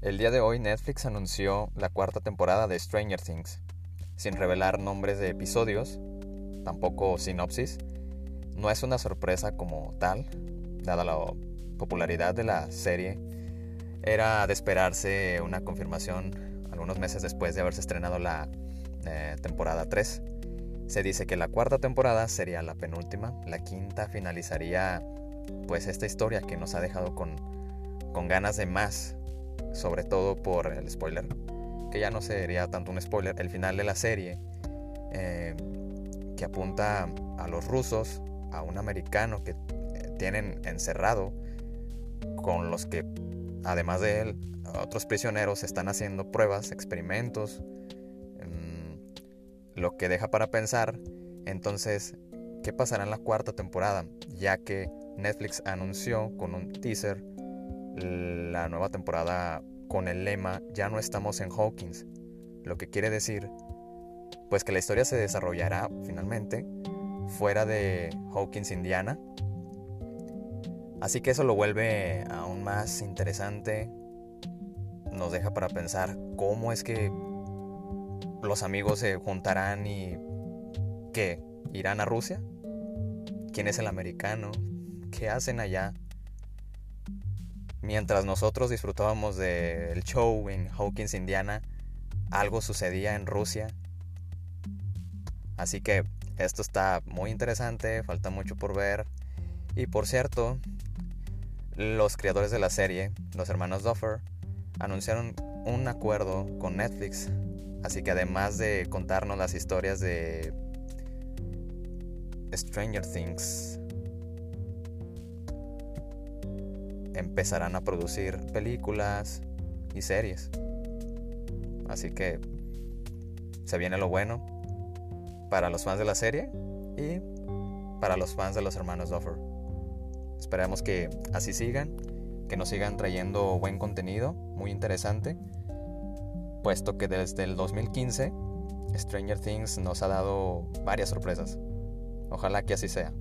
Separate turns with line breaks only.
El día de hoy Netflix anunció la cuarta temporada de Stranger Things, sin revelar nombres de episodios, tampoco sinopsis. No es una sorpresa como tal, dada la popularidad de la serie. Era de esperarse una confirmación algunos meses después de haberse estrenado la eh, temporada 3. Se dice que la cuarta temporada sería la penúltima, la quinta finalizaría pues esta historia que nos ha dejado con, con ganas de más sobre todo por el spoiler, que ya no sería tanto un spoiler, el final de la serie, eh, que apunta a los rusos, a un americano que eh, tienen encerrado, con los que, además de él, otros prisioneros están haciendo pruebas, experimentos, mm, lo que deja para pensar, entonces, ¿qué pasará en la cuarta temporada? Ya que Netflix anunció con un teaser la nueva temporada con el lema Ya no estamos en Hawkins, lo que quiere decir pues que la historia se desarrollará finalmente fuera de Hawkins, Indiana. Así que eso lo vuelve aún más interesante, nos deja para pensar cómo es que los amigos se juntarán y ¿qué? ¿Irán a Rusia? ¿Quién es el americano? ¿Qué hacen allá? Mientras nosotros disfrutábamos del show en Hawkins, Indiana, algo sucedía en Rusia. Así que esto está muy interesante, falta mucho por ver. Y por cierto, los creadores de la serie, los hermanos Duffer, anunciaron un acuerdo con Netflix. Así que además de contarnos las historias de Stranger Things, empezarán a producir películas y series. Así que se viene lo bueno para los fans de la serie y para los fans de los hermanos Duffer. Esperemos que así sigan, que nos sigan trayendo buen contenido, muy interesante, puesto que desde el 2015 Stranger Things nos ha dado varias sorpresas. Ojalá que así sea.